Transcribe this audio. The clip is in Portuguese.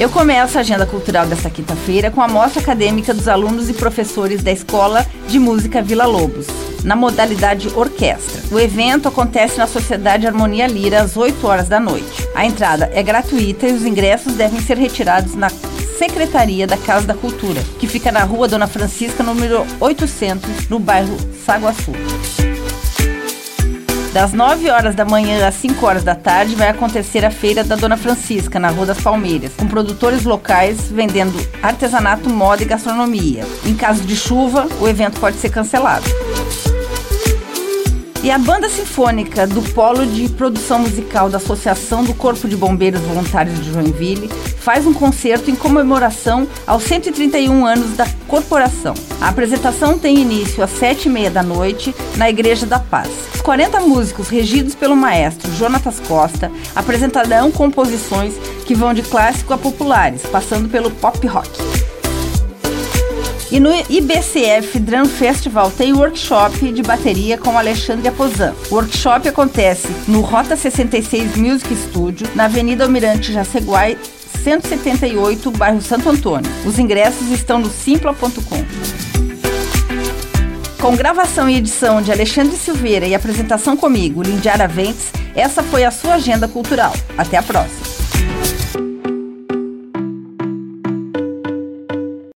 Eu começo a agenda cultural desta quinta-feira com a mostra acadêmica dos alunos e professores da Escola de Música Vila Lobos, na modalidade orquestra. O evento acontece na Sociedade Harmonia Lira às 8 horas da noite. A entrada é gratuita e os ingressos devem ser retirados na Secretaria da Casa da Cultura, que fica na Rua Dona Francisca, número 800, no bairro Saguaçu. Das 9 horas da manhã às 5 horas da tarde vai acontecer a Feira da Dona Francisca, na Rua das Palmeiras, com produtores locais vendendo artesanato, moda e gastronomia. Em caso de chuva, o evento pode ser cancelado. E a Banda Sinfônica do Polo de Produção Musical da Associação do Corpo de Bombeiros Voluntários de Joinville faz um concerto em comemoração aos 131 anos da corporação. A apresentação tem início às sete e meia da noite na Igreja da Paz. Os 40 músicos regidos pelo maestro Jonatas Costa apresentarão composições que vão de clássico a populares, passando pelo pop rock. E no IBCF Drum Festival tem workshop de bateria com Alexandre Aposan. O workshop acontece no Rota 66 Music Studio, na Avenida Almirante Jaceguai, 178, bairro Santo Antônio. Os ingressos estão no simpla.com. Com gravação e edição de Alexandre Silveira e apresentação comigo, Lindiara Ventes, essa foi a sua agenda cultural. Até a próxima.